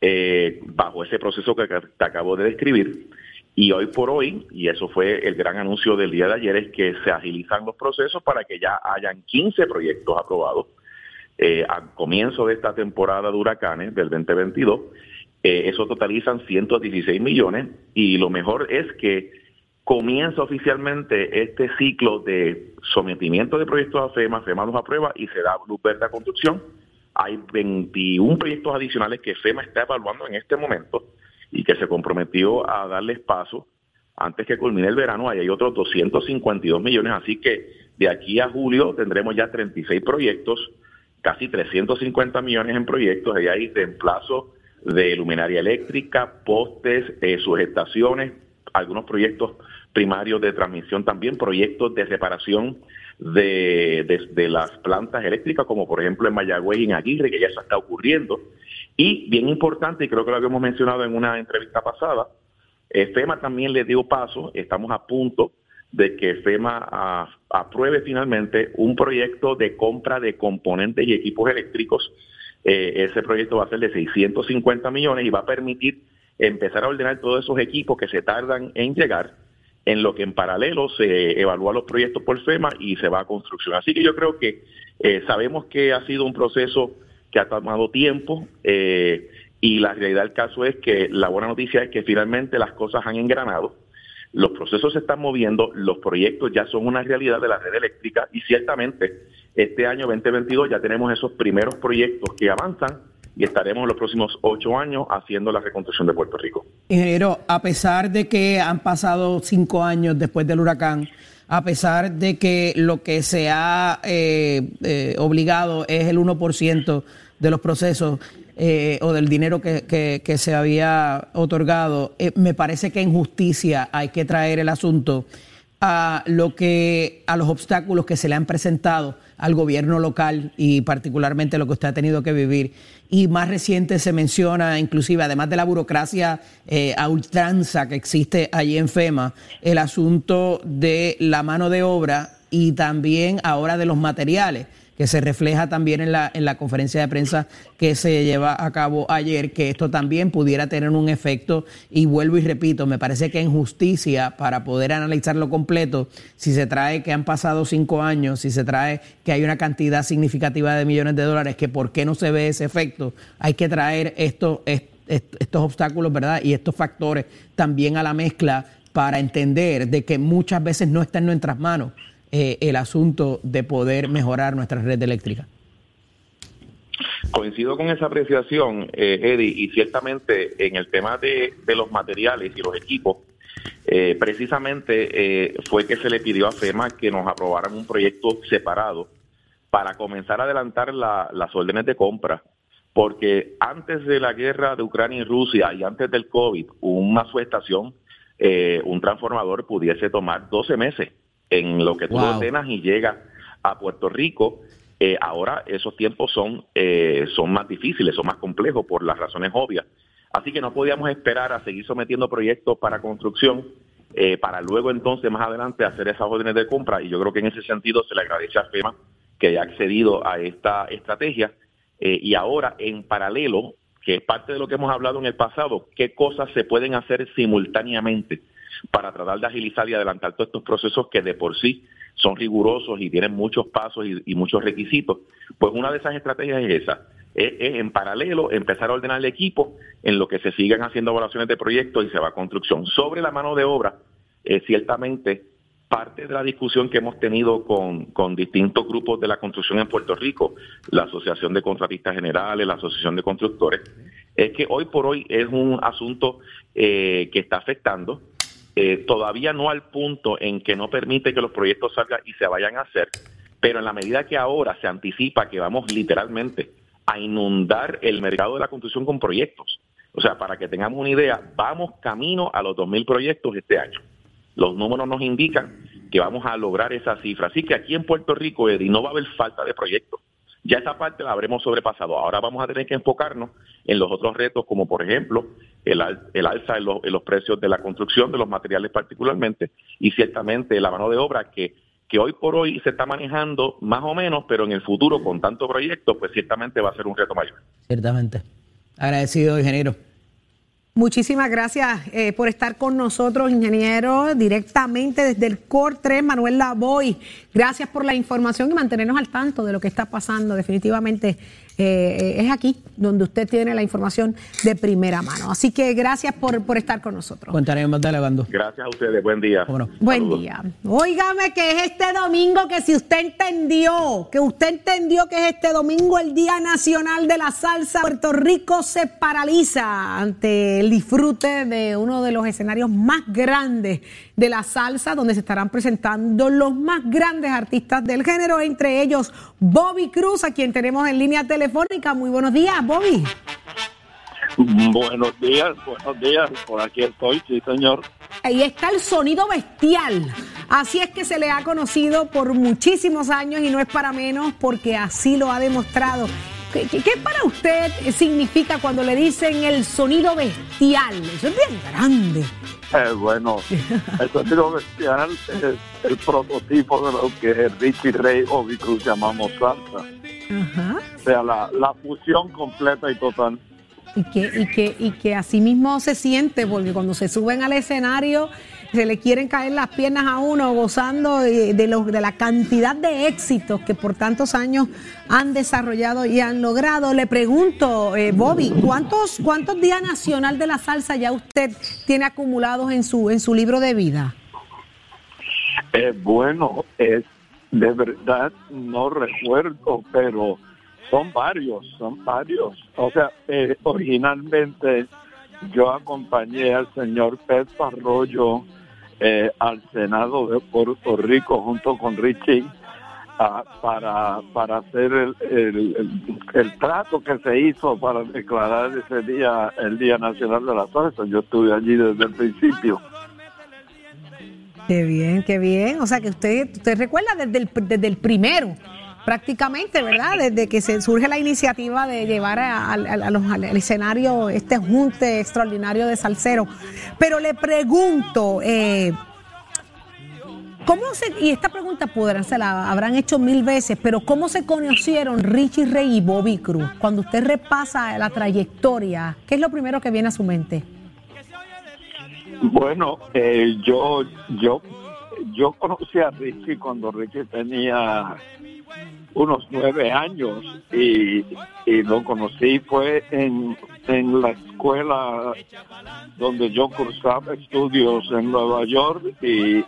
eh, bajo ese proceso que te acabo de describir. Y hoy por hoy, y eso fue el gran anuncio del día de ayer, es que se agilizan los procesos para que ya hayan 15 proyectos aprobados eh, al comienzo de esta temporada de huracanes del 2022. Eh, eso totalizan 116 millones y lo mejor es que comienza oficialmente este ciclo de sometimiento de proyectos a FEMA, FEMA los aprueba y se da luz verde a construcción. Hay 21 proyectos adicionales que FEMA está evaluando en este momento y que se comprometió a darles paso antes que culmine el verano. Ahí hay otros 252 millones, así que de aquí a julio tendremos ya 36 proyectos, casi 350 millones en proyectos. Ahí hay reemplazo de luminaria eléctrica, postes, eh, algunos proyectos primarios de transmisión, también proyectos de separación de, las plantas eléctricas, como por ejemplo en Mayagüez y en Aguirre, que ya se está ocurriendo. Y bien importante, y creo que lo habíamos mencionado en una entrevista pasada, FEMA también le dio paso, estamos a punto de que FEMA apruebe finalmente un proyecto de compra de componentes y equipos eléctricos. Eh, ese proyecto va a ser de 650 millones y va a permitir empezar a ordenar todos esos equipos que se tardan en llegar, en lo que en paralelo se evalúa los proyectos por FEMA y se va a construcción. Así que yo creo que eh, sabemos que ha sido un proceso que ha tomado tiempo eh, y la realidad del caso es que la buena noticia es que finalmente las cosas han engranado, los procesos se están moviendo, los proyectos ya son una realidad de la red eléctrica y ciertamente este año 2022 ya tenemos esos primeros proyectos que avanzan y estaremos en los próximos ocho años haciendo la reconstrucción de Puerto Rico. Ingeniero, a pesar de que han pasado cinco años después del huracán, a pesar de que lo que se ha eh, eh, obligado es el 1% de los procesos eh, o del dinero que, que, se había otorgado, me parece que en justicia hay que traer el asunto a lo que a los obstáculos que se le han presentado al gobierno local y particularmente lo que usted ha tenido que vivir. Y más reciente se menciona, inclusive, además de la burocracia eh, a ultranza que existe allí en FEMA, el asunto de la mano de obra y también ahora de los materiales que se refleja también en la, en la conferencia de prensa que se lleva a cabo ayer, que esto también pudiera tener un efecto. Y vuelvo y repito, me parece que en justicia, para poder analizarlo completo, si se trae que han pasado cinco años, si se trae que hay una cantidad significativa de millones de dólares, que por qué no se ve ese efecto, hay que traer esto, estos obstáculos, ¿verdad? Y estos factores también a la mezcla para entender de que muchas veces no está en nuestras manos eh, el asunto de poder mejorar nuestra red eléctrica. Coincido con esa apreciación, eh, Eddie, y ciertamente en el tema de, los materiales y los equipos, eh, precisamente eh, fue que se le pidió a FEMA que nos aprobaran un proyecto separado para comenzar a adelantar las órdenes de compra, porque antes de la guerra de Ucrania y Rusia y antes del COVID, una subestación, un transformador pudiese tomar 12 meses en lo que tú ordenas y llega a Puerto Rico. Eh, ahora esos tiempos son, eh, son más difíciles, son más complejos por las razones obvias. Así que no podíamos esperar a seguir sometiendo proyectos para construcción eh, para luego entonces más adelante hacer esas órdenes de compra y yo creo que en ese sentido se le agradece a FEMA que haya accedido a esta estrategia y ahora en paralelo, que es parte de lo que hemos hablado en el pasado, qué cosas se pueden hacer simultáneamente para tratar de agilizar y adelantar todos estos procesos que de por sí son rigurosos y tienen muchos pasos y, muchos requisitos, pues una de esas estrategias es esa, es, en paralelo empezar a ordenar el equipo en lo que se sigan haciendo evaluaciones de proyectos y se va a construcción. Sobre la mano de obra, eh, ciertamente parte de la discusión que hemos tenido con, con, distintos grupos de la construcción en Puerto Rico, la Asociación de Contratistas Generales, la Asociación de Constructores, es que hoy por hoy es un asunto eh, que está afectando eh, todavía no al punto en que no permite que los proyectos salgan y se vayan a hacer, pero en la medida que ahora se anticipa que vamos literalmente a inundar el mercado de la construcción con proyectos. O sea, para que tengamos una idea, vamos camino a los 2.000 proyectos este año. Los números nos indican que vamos a lograr esa cifra. Así que aquí en Puerto Rico, Eddie, no va a haber falta de proyectos. Ya esa parte la habremos sobrepasado. Ahora vamos a tener que enfocarnos en los otros retos, como por ejemplo el, el alza en, los precios de la construcción, de los materiales particularmente, y ciertamente la mano de obra que, que hoy por hoy se está manejando más o menos, pero en el futuro con tanto proyecto, pues ciertamente va a ser un reto mayor. Ciertamente. Agradecido, ingeniero. Muchísimas gracias eh, por estar con nosotros, ingeniero, directamente desde el COR 3, Manuel Lavoy. Gracias por la información y mantenernos al tanto de lo que está pasando. Definitivamente eh, es aquí donde usted tiene la información de primera mano. Así que gracias por, por estar con nosotros. Contaremos más Bando. Gracias a ustedes, buen día. Buen día. Óigame que es este domingo que si usted entendió, que usted entendió que es este domingo el Día Nacional de la Salsa, Puerto Rico se paraliza ante el disfrute de uno de los escenarios más grandes de la salsa, donde se estarán presentando los más grandes artistas del género, entre ellos Bobby Cruz, a quien tenemos en línea telefónica. Muy buenos días, Bobby. Buenos días, buenos días. Por aquí estoy, sí, señor. Ahí está el sonido bestial. Así es que se le ha conocido por muchísimos años y no es para menos porque así lo ha demostrado. ¿Qué, para usted significa cuando le dicen el sonido bestial? Eso es bien grande. Eh, bueno, el sonido bestial es el prototipo de lo que Richie Ray o Cruz llamamos salsa. O sea, la, la fusión completa y total. Y que, y, que, y que así mismo se siente, porque cuando se suben al escenario se le quieren caer las piernas a uno gozando de, los, de la cantidad de éxitos que por tantos años han desarrollado y han logrado. Le pregunto, eh, Bobby, ¿cuántos, ¿cuántos días nacional de la salsa ya usted tiene acumulados en su, en su libro de vida? Eh, bueno, es de verdad no recuerdo, pero son varios, son varios. O sea, eh, originalmente yo acompañé al señor Pedro Arroyo eh, al Senado de Puerto Rico junto con Richie para, para hacer el, el, trato que se hizo para declarar ese día el Día Nacional de la Salsa. Yo estuve allí desde el principio. Qué bien, qué bien. O sea que usted, usted recuerda desde el, desde el primero prácticamente, ¿verdad? Desde que se surge la iniciativa de llevar a, los, al escenario este junte extraordinario de salsero. Pero le pregunto, eh, ¿cómo se, y esta pregunta podrán, se la habrán hecho mil veces, pero ¿cómo se conocieron Richie Rey y Bobby Cruz? Cuando usted repasa la trayectoria, ¿qué es lo primero que viene a su mente? Bueno, eh, yo, yo, yo conocí a Richie cuando Richie tenía unos nueve años y, lo conocí fue en, en la escuela donde yo cursaba estudios en Nueva York y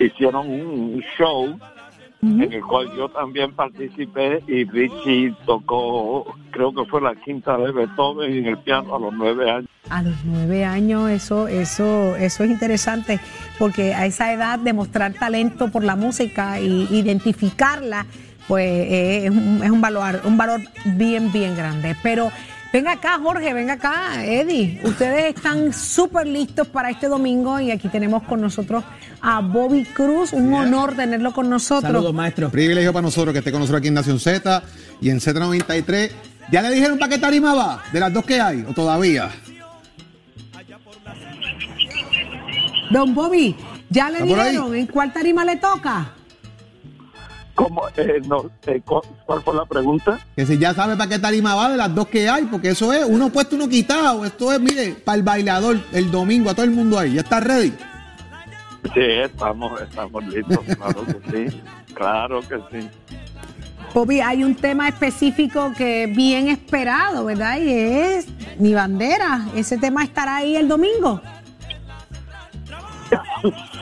hicieron un show en el cual yo también participé y Richie tocó, creo que fue la quinta de Beethoven en el piano a los nueve años. A los nueve años, eso, eso, eso es interesante, porque a esa edad demostrar talento por la música e identificarla pues eh, es, un, es, un, valor, un valor bien, bien grande. Pero Venga acá, Jorge, venga acá, Eddie. Ustedes están súper listos para este domingo y aquí tenemos con nosotros a Bobby Cruz. Un honor tenerlo con nosotros. Saludos, maestro. Privilegio para nosotros que esté con nosotros aquí en Nación Z y en Z93. ¿Ya le dijeron para qué tarima va? ¿De las dos que hay o todavía? Don Bobby, ¿ya le dijeron en cuál tarima le toca? ¿Cómo? Eh, no, eh, cu- ¿Cuál fue la pregunta? Que si ya sabe para qué tarima va de las dos que hay, porque eso es uno puesto, uno quitado. Esto es, mire, para el bailador el domingo, a todo el mundo ahí. ¿Ya está ready? Sí, estamos, estamos listos, claro que sí. Claro que sí. Bobby, hay un tema específico que es bien esperado, ¿verdad? Y es mi bandera. Ese tema estará ahí el domingo.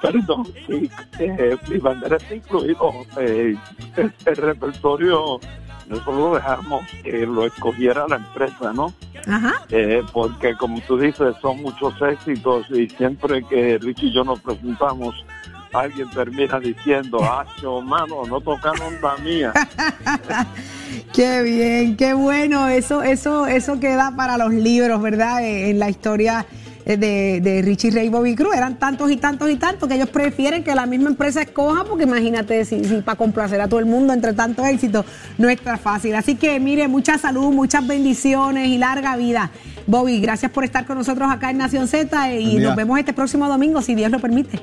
Perdón, sí, eh, mi bandera está incluido. Eh, el, el repertorio, nosotros dejamos que lo escogiera la empresa, ¿no? Ajá. Eh, porque como tú dices, son muchos éxitos y siempre que Ricky y yo nos presentamos, alguien termina diciendo, ah, mano, no tocaron la mía. Qué bien, qué bueno. Eso, eso, eso queda para los libros, ¿verdad? Eh, En la historia de, de Richie Ray y Bobby Cruz. Eran tantos y tantos y tantos que ellos prefieren que la misma empresa escoja, porque imagínate si, si para complacer a todo el mundo entre tantos éxitos no es tan fácil. Así que mire, mucha salud, muchas bendiciones y larga vida. Bobby, gracias por estar con nosotros acá en Nación Z eh, y nos vemos este próximo domingo, si Dios lo permite.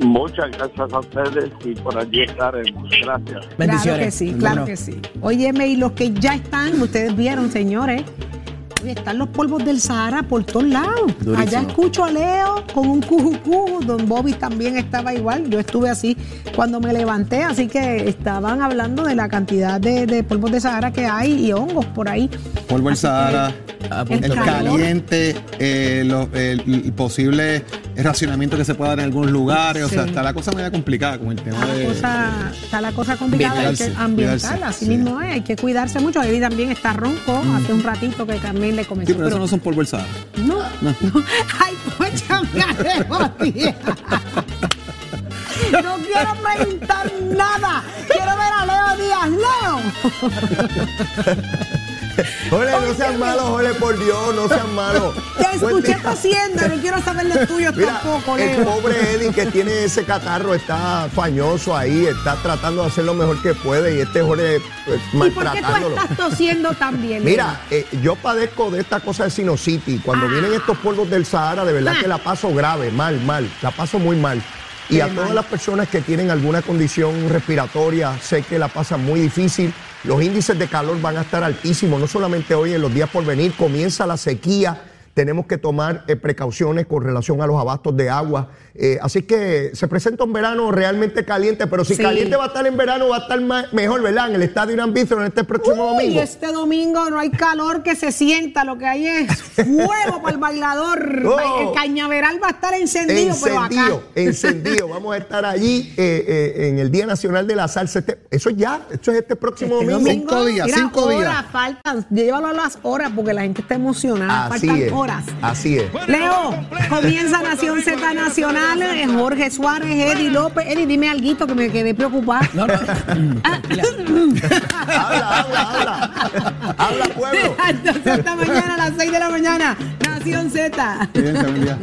Muchas gracias a ustedes y por allí estaremos. Gracias. Claro que sí, claro que sí. Óyeme, y los que ya están, ustedes vieron, señores, están los polvos del Sahara por todos lados. Durísimo. Allá escucho a Leo con un cujucu, don Bobby también estaba igual. Yo estuve así cuando me levanté, así que estaban hablando de la cantidad de, de polvos de Sahara que hay y hongos por ahí. Polvo el Así que Sahara, el el calor. caliente, eh, lo- el, el posible racionamiento que se pueda dar en algunos lugares. O sea, está la cosa media complicada con el tema Está la de. cosa, está la cosa complicada, hay que ambiental, cuidarse, así sí. mismo es, hay que cuidarse mucho. Eddie también está ronco, hace un ratito que también le comenzó. Sí, pero eso no son polvo el Sahara. No, no. Ay, póchame a Leo Díaz. No quiero preguntar nada. Quiero ver a Leo Díaz. Leo. Jorge, no sean malos, Jorge, por Dios, no sean malos. Te escuché tosiendo. No quiero saber de tuyo Mira, tampoco, el Leo. pobre Eddie que tiene ese catarro está fañoso ahí, está tratando de hacer lo mejor que puede y este Jorge pues, ¿Y por qué tú maltratándolo. estás tosiendo también? Mira, eh, yo padezco de esta cosa de sinusitis. Cuando Ah. vienen estos polvos del Sahara, de verdad Ah. que la paso grave, mal, mal. La paso muy mal. Y Qué a todas mal. las personas que tienen alguna condición respiratoria, sé que la pasan muy difícil. Los índices de calor van a estar altísimos, no solamente hoy, en los días por venir. Comienza la sequía. Tenemos que tomar eh, precauciones con relación a los abastos de agua. Eh, así que se presenta un verano realmente caliente, pero si Sí. caliente va a estar en verano, va a estar ma- mejor, ¿verdad? En el estadio Irán Bithorn en este próximo Uy, domingo. este domingo no hay calor que se sienta, lo que hay es fuego para el bailador. Oh. El cañaveral va a estar encendido, pero acá. Encendido, encendido. Vamos a estar allí eh, eh, en el Día Nacional de la Salsa. Este- eso es ya, esto es este próximo Este domingo. Cinco días, mira, cinco horas días. faltan. Llévalo a las horas porque la gente está emocionada. Así faltan es. horas. Así es. Leo, comienza Nación Z Nacional. Eh, Jorge Suárez, Eddie López. Eddie, dime algo que me quedé preocupada. No, no. Ah, Habla, habla, habla. Habla, pueblo. Entonces, hasta mañana a las 6 de la mañana. Nación Z. Día.